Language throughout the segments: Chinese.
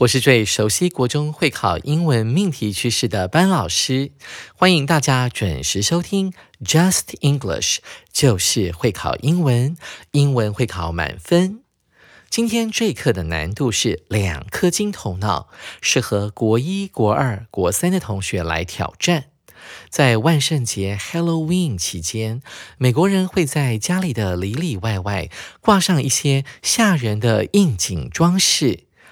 我是最熟悉国中会考英文命题趋势的班老师，欢迎大家准时收听 Just English，就是会考英文，英文会考满分。今天这一课的难度是两颗金头脑，适合国一、国二、国三的同学来挑战。在万圣节 Halloween 期间，美国人会在家里的里里外外挂上一些吓人的应景装饰。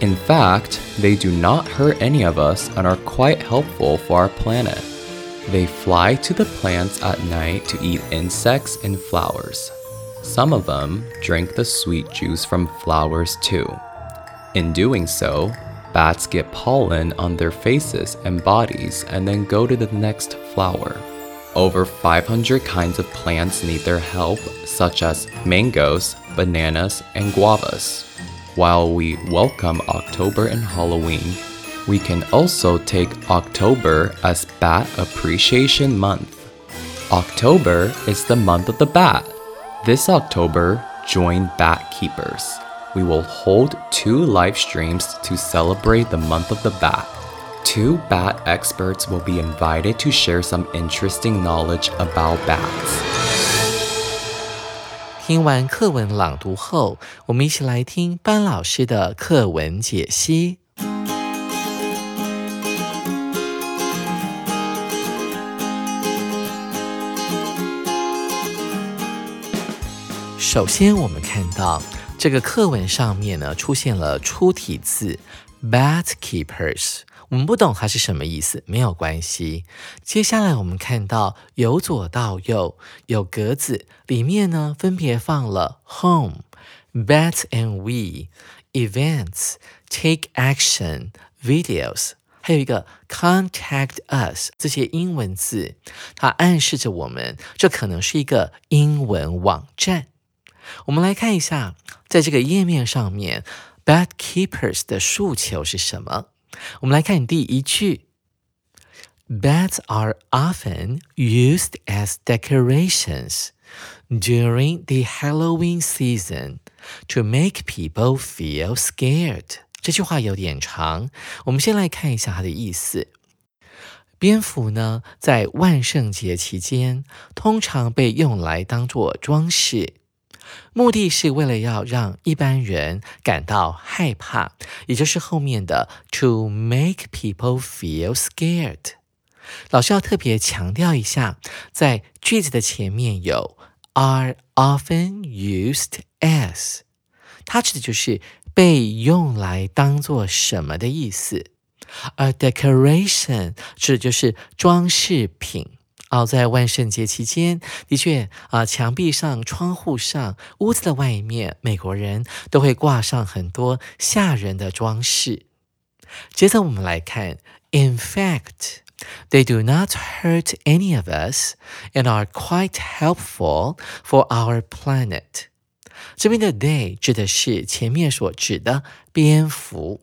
In fact, they do not hurt any of us and are quite helpful for our planet. They fly to the plants at night to eat insects and flowers. Some of them drink the sweet juice from flowers too. In doing so, bats get pollen on their faces and bodies and then go to the next flower. Over 500 kinds of plants need their help, such as mangoes, bananas, and guavas. While we welcome October and Halloween, we can also take October as Bat Appreciation Month. October is the month of the bat. This October, join Bat Keepers. We will hold two live streams to celebrate the month of the bat. Two bat experts will be invited to share some interesting knowledge about bats. 听完课文朗读后，我们一起来听班老师的课文解析。首先，我们看到这个课文上面呢出现了出题字 “bat keepers”。我们不懂它是什么意思，没有关系。接下来我们看到由左到右有格子，里面呢分别放了 home、bat and we、events、take action、videos，还有一个 contact us 这些英文字，它暗示着我们这可能是一个英文网站。我们来看一下，在这个页面上面，bat keepers 的诉求是什么？我们来看第一句：Bats are often used as decorations during the Halloween season to make people feel scared。这句话有点长，我们先来看一下它的意思。蝙蝠呢，在万圣节期间通常被用来当做装饰。目的是为了要让一般人感到害怕，也就是后面的 to make people feel scared。老师要特别强调一下，在句子的前面有 are often used as，它指的就是被用来当做什么的意思，而 decoration 指的就是装饰品。哦，在万圣节期间，的确啊，墙壁上、窗户上、屋子的外面，美国人都会挂上很多吓人的装饰。接着我们来看，In fact, they do not hurt any of us and are quite helpful for our planet。这边的 they 指的是前面所指的蝙蝠。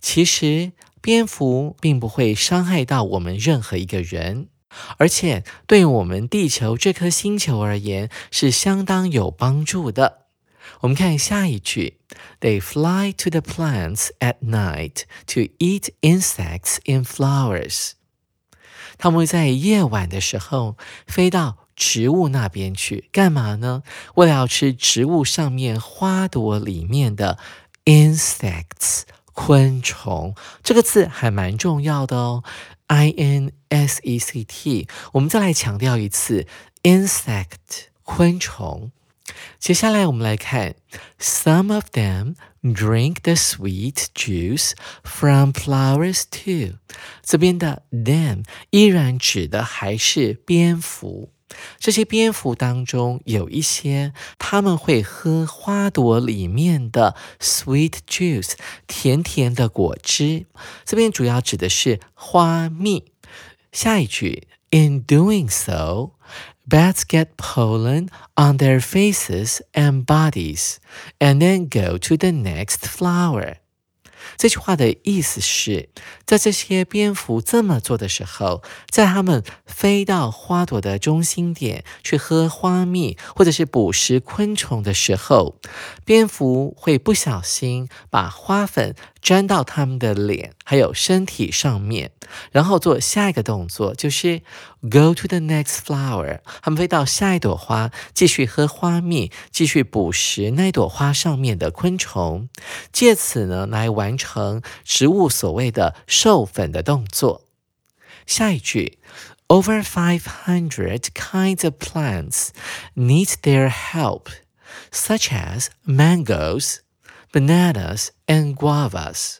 其实，蝙蝠并不会伤害到我们任何一个人。而且对我们地球这颗星球而言是相当有帮助的。我们看下一句，They fly to the plants at night to eat insects in flowers。他们会在夜晚的时候飞到植物那边去，干嘛呢？为了要吃植物上面花朵里面的 insects 昆虫。这个字还蛮重要的哦，i n s e c t。我们再来强调一次，insect 昆虫。接下来我们来看，Some of them drink the sweet juice from flowers too。这边的 them 依然指的还是蝙蝠。这些蝙蝠当中有一些，他们会喝花朵里面的 sweet juice，甜甜的果汁。这边主要指的是花蜜。下一句，In doing so。Bats get pollen on their faces and bodies, and then go to the next flower. 这句话的意思是，在这些蝙蝠这么做的时候，在它们飞到花朵的中心点去喝花蜜，或者是捕食昆虫的时候，蝙蝠会不小心把花粉沾到它们的脸还有身体上面，然后做下一个动作，就是 go to the next flower。它们飞到下一朵花，继续喝花蜜，继续捕食那朵花上面的昆虫，借此呢来完成植物所谓的授粉的动作。下一句，Over five hundred kinds of plants need their help, such as mangoes, bananas, and guavas.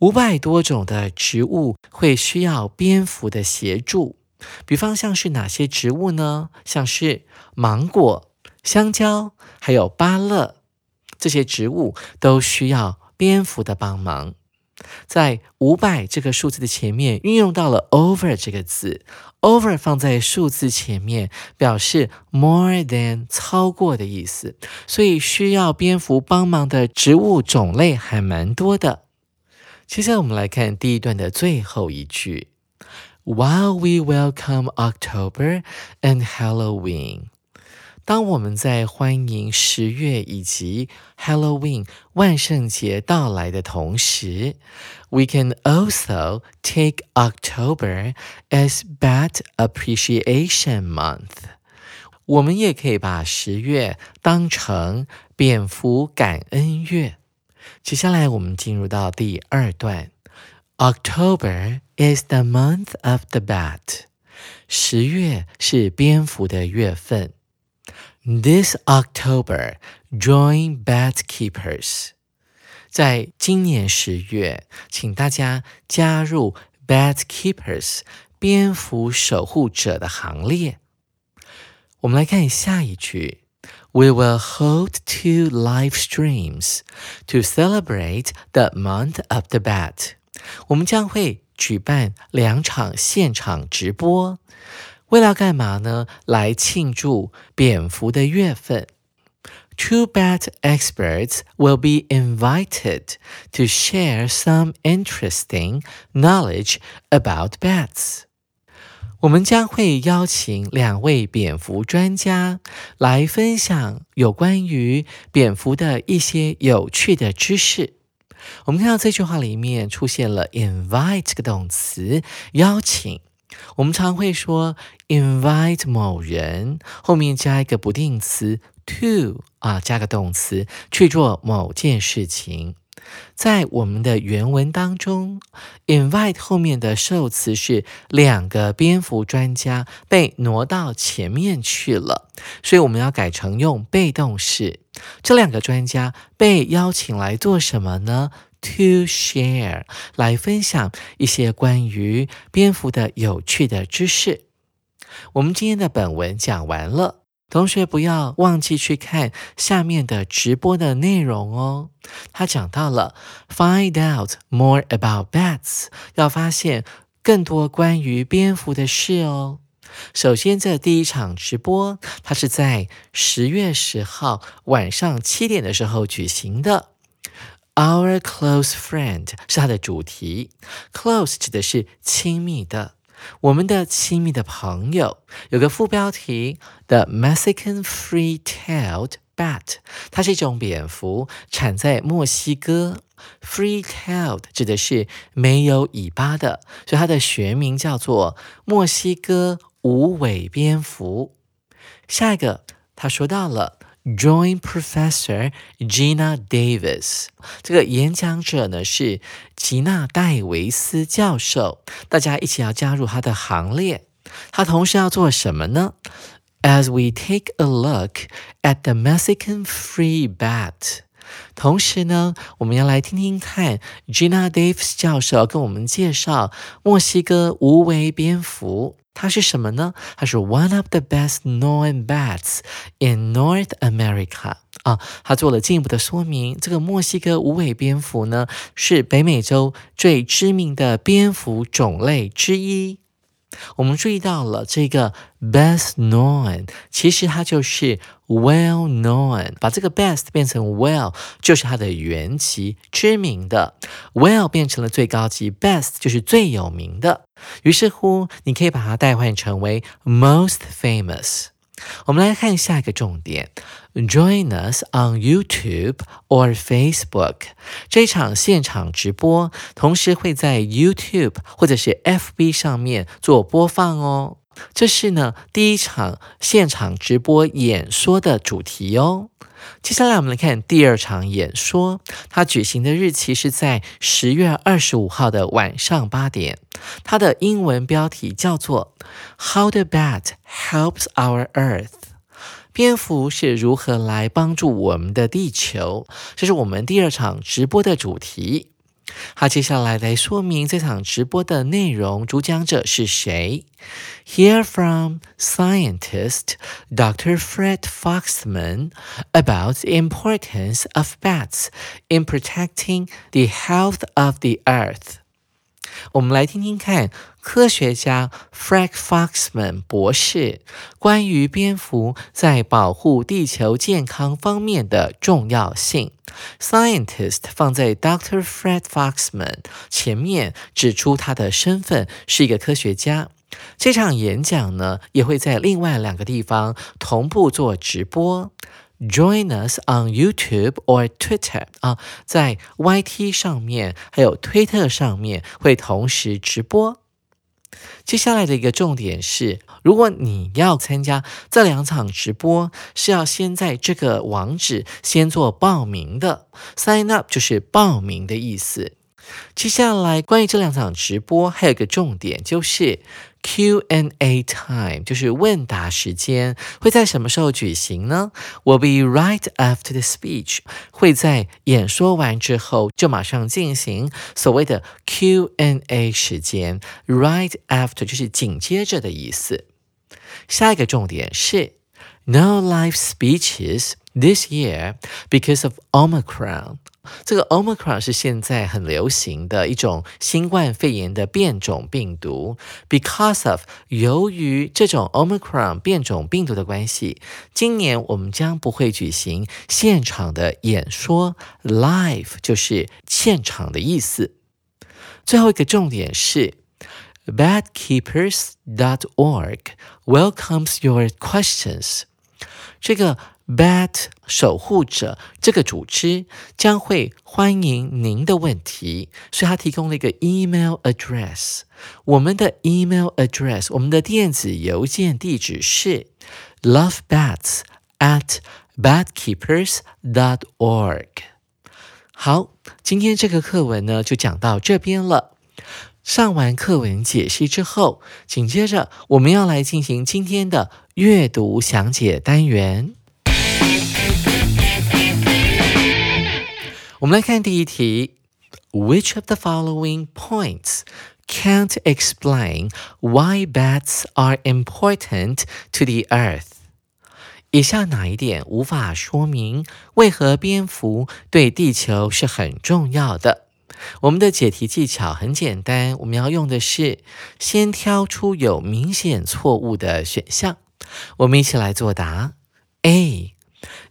五百多种的植物会需要蝙蝠的协助，比方像是哪些植物呢？像是芒果、香蕉，还有芭乐，这些植物都需要蝙蝠的帮忙。在五百这个数字的前面运用到了 over 这个字，over 放在数字前面表示 more than 超过的意思，所以需要蝙蝠帮忙的植物种类还蛮多的。接下来我们来看第一段的最后一句：While we welcome October and Halloween。当我们在欢迎十月以及 Halloween 万圣节到来的同时，we can also take October as Bat Appreciation Month。我们也可以把十月当成蝙蝠感恩月。接下来我们进入到第二段，October is the month of the bat。十月是蝙蝠的月份。This October, join bat keepers。在今年十月，请大家加入 bat keepers 蝙蝠守护者的行列。我们来看下一句：We will hold two live streams to celebrate the month of the bat。我们将会举办两场现场直播。 为了干嘛呢？来庆祝蝙蝠的月份。Two bat experts will be invited to share some interesting knowledge about bats。我们将会邀请两位蝙蝠专家来分享有关于蝙蝠的一些有趣的知识。我们看到这句话里面出现了 invite 这个动词，邀请。我们常会说 invite 某人，后面加一个不定词 to 啊，加个动词去做某件事情。在我们的原文当中，invite 后面的受词是两个蝙蝠专家被挪到前面去了，所以我们要改成用被动式。这两个专家被邀请来做什么呢？To share 来分享一些关于蝙蝠的有趣的知识。我们今天的本文讲完了，同学不要忘记去看下面的直播的内容哦。他讲到了 find out more about bats，要发现更多关于蝙蝠的事哦。首先，这第一场直播，它是在十月十号晚上七点的时候举行的。Our close friend 是它的主题，close 指的是亲密的，我们的亲密的朋友。有个副标题：The Mexican Free-tailed bat，它是一种蝙蝠，产在墨西哥。Free-tailed 指的是没有尾巴的，所以它的学名叫做墨西哥无尾蝙蝠。下一个，他说到了 Join Professor Gina Davis，这个演讲者呢是吉娜戴维斯教授，大家一起要加入他的行列。他同时要做什么呢？As we take a look at the Mexican free bat。同时呢，我们要来听听看 Gina Davis 教授跟我们介绍墨西哥无尾蝙蝠，它是什么呢？它是 one of the best known bats in North America 啊。它做了进一步的说明，这个墨西哥无尾蝙蝠呢，是北美洲最知名的蝙蝠种类之一。我们注意到了这个 best known，其实它就是 well known，把这个 best 变成 well 就是它的原级，知名的 well 变成了最高级，best 就是最有名的。于是乎，你可以把它代换成为 most famous。我们来看下一个重点，Join us on YouTube or Facebook。这场现场直播同时会在 YouTube 或者是 FB 上面做播放哦。这是呢第一场现场直播演说的主题哦。接下来我们来看第二场演说，它举行的日期是在十月二十五号的晚上八点。它的英文标题叫做 “How the Bat Helps Our Earth”，蝙蝠是如何来帮助我们的地球？这是我们第二场直播的主题。好，接下来来说明这场直播的内容，主讲者是谁？Hear from scientist Dr. Fred Foxman about the importance of bats in protecting the health of the earth. 我们来听听看科学家 Frank Foxman 博士关于蝙蝠在保护地球健康方面的重要性。Scientist 放在 Dr. Fred Foxman 前面，指出他的身份是一个科学家。这场演讲呢，也会在另外两个地方同步做直播。Join us on YouTube or Twitter 啊，在 YT 上面还有推特上面会同时直播。接下来的一个重点是，如果你要参加这两场直播，是要先在这个网址先做报名的。Sign up 就是报名的意思。接下来关于这两场直播，还有一个重点就是。Q&A time 就是问答时间，会在什么时候举行呢？Will be right after the speech，会在演说完之后就马上进行所谓的 Q&A 时间。Right after 就是紧接着的意思。下一个重点是 No live speeches this year because of Omicron。这个 Omicron 是现在很流行的一种新冠肺炎的变种病毒。Because of 由于这种 Omicron 变种病毒的关系，今年我们将不会举行现场的演说。Live 就是现场的意思。最后一个重点是 badkeepers. dot org welcomes your questions。这个 Bat 守护者这个组织将会欢迎您的问题，所以他提供了一个 email address。我们的 email address，我们的电子邮件地址是 lovebats at batkeepers dot org。好，今天这个课文呢就讲到这边了。上完课文解析之后，紧接着我们要来进行今天的阅读详解单元。我们来看第一题，Which of the following points can't explain why bats are important to the Earth？以下哪一点无法说明为何蝙蝠对地球是很重要的？我们的解题技巧很简单，我们要用的是先挑出有明显错误的选项。我们一起来作答。A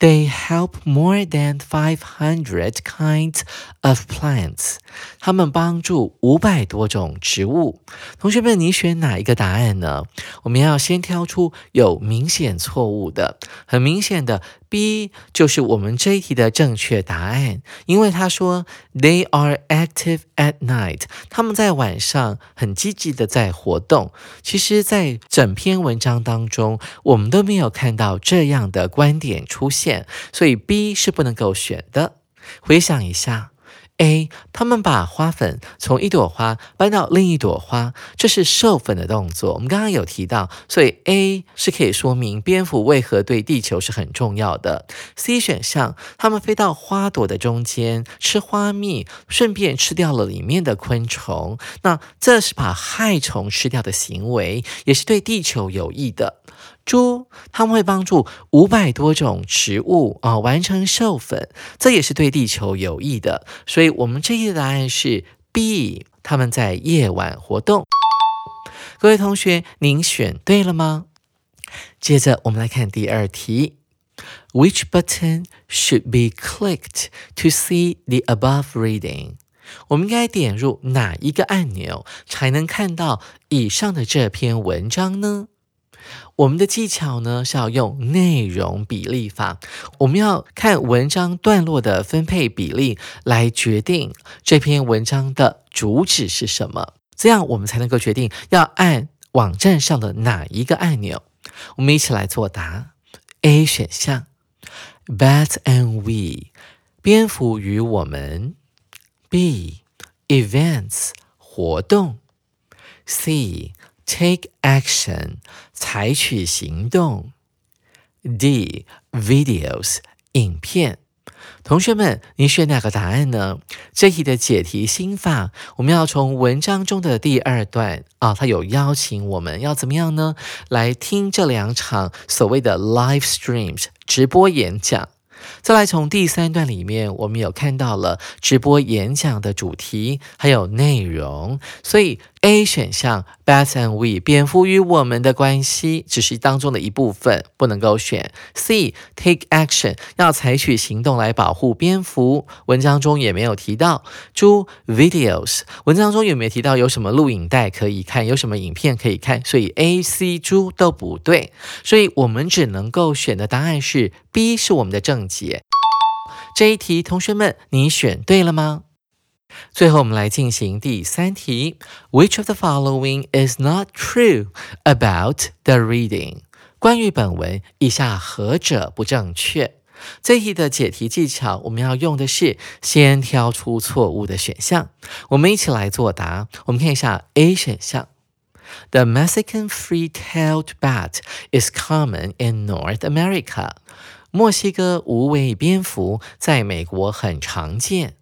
They help more than five hundred kinds of plants. 他们帮助五百多种植物。同学们，你选哪一个答案呢？我们要先挑出有明显错误的，很明显的。B 就是我们这一题的正确答案，因为他说 They are active at night，他们在晚上很积极的在活动。其实，在整篇文章当中，我们都没有看到这样的观点出现，所以 B 是不能够选的。回想一下。A，他们把花粉从一朵花搬到另一朵花，这是授粉的动作。我们刚刚有提到，所以 A 是可以说明蝙蝠为何对地球是很重要的。C 选项，他们飞到花朵的中间吃花蜜，顺便吃掉了里面的昆虫。那这是把害虫吃掉的行为，也是对地球有益的。猪，他们会帮助五百多种植物啊完成授粉，这也是对地球有益的。所以，我们这一的答案是 B，他们在夜晚活动。各位同学，您选对了吗？接着，我们来看第二题：Which button should be clicked to see the above reading？我们应该点入哪一个按钮才能看到以上的这篇文章呢？我们的技巧呢是要用内容比例法，我们要看文章段落的分配比例来决定这篇文章的主旨是什么，这样我们才能够决定要按网站上的哪一个按钮。我们一起来作答。A 选项，Bat and we，蝙蝠与我们。B，Events，活动。C。Take action，采取行动。D，videos，影片。同学们，你选哪个答案呢？这题的解题心法，我们要从文章中的第二段啊，它有邀请我们要怎么样呢？来听这两场所谓的 live streams 直播演讲。再来从第三段里面，我们有看到了直播演讲的主题还有内容，所以 A 选项 Bats and we 蝙蝠与我们的关系只是当中的一部分，不能够选 C Take action 要采取行动来保护蝙蝠，文章中也没有提到。猪 Videos 文章中有没有提到有什么录影带可以看，有什么影片可以看？所以 A、C、猪都不对，所以我们只能够选的答案是 B 是我们的正解。这一题，同学们，你选对了吗？最后，我们来进行第三题。Which of the following is not true about the reading？关于本文，以下何者不正确？这一题的解题技巧，我们要用的是先挑出错误的选项。我们一起来作答。我们看一下 A 选项：The Mexican free-tailed bat is common in North America。墨西哥无尾蝙蝠在美国很常见。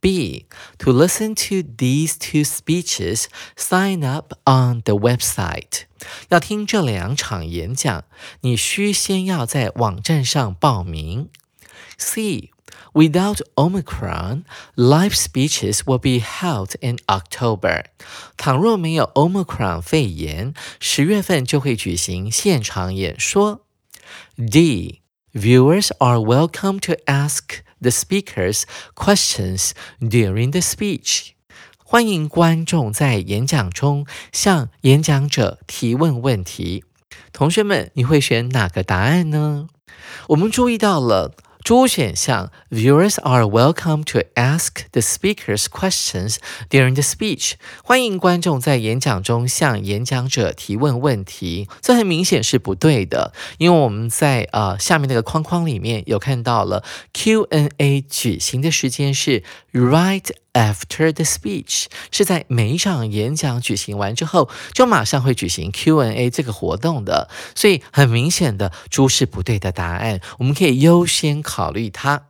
B. To listen to these two speeches, sign up on the website. 要听这两场演讲，你需先要在网站上报名。C. Without Omicron, live speeches will be held in October. 倘若没有 Omicron 肺炎，十月份就会举行现场演说。D. Viewers are welcome to ask the speakers questions during the speech. 欢迎观众在演讲中向演讲者提问问题。同学们，你会选哪个答案呢？我们注意到了。主选项，Viewers are welcome to ask the speakers questions during the speech。欢迎观众在演讲中向演讲者提问问题。这很明显是不对的，因为我们在呃下面那个框框里面有看到了 Q&A 举行的时间是 right。 After the speech 是在每一场演讲举行完之后，就马上会举行 Q&A 这个活动的，所以很明显的，猪是不对的答案。我们可以优先考虑它。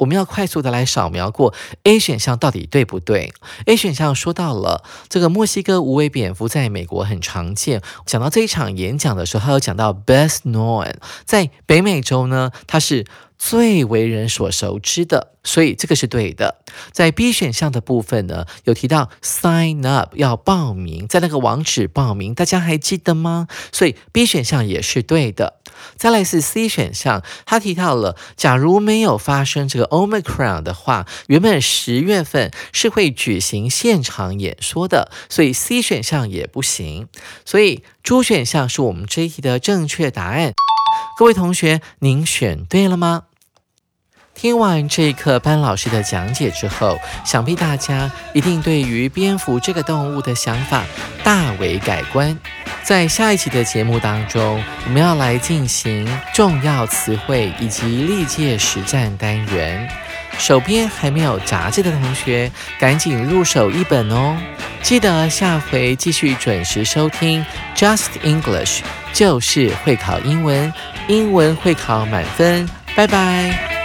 我们要快速的来扫描过 A 选项到底对不对？A 选项说到了这个墨西哥无尾蝙蝠在美国很常见。讲到这一场演讲的时候，他有讲到 best known，在北美洲呢，它是最为人所熟知的，所以这个是对的。在 B 选项的部分呢，有提到 sign up 要报名，在那个网址报名，大家还记得吗？所以 B 选项也是对的。再来是 C 选项，他提到了，假如没有发生这个 Omicron 的话，原本十月份是会举行现场演说的，所以 C 选项也不行。所以 D 选项是我们这一题的正确答案。各位同学，您选对了吗？听完这一课班老师的讲解之后，想必大家一定对于蝙蝠这个动物的想法大为改观。在下一期的节目当中，我们要来进行重要词汇以及历届实战单元。手边还没有杂志的同学，赶紧入手一本哦！记得下回继续准时收听 Just English，就是会考英文，英文会考满分。拜拜。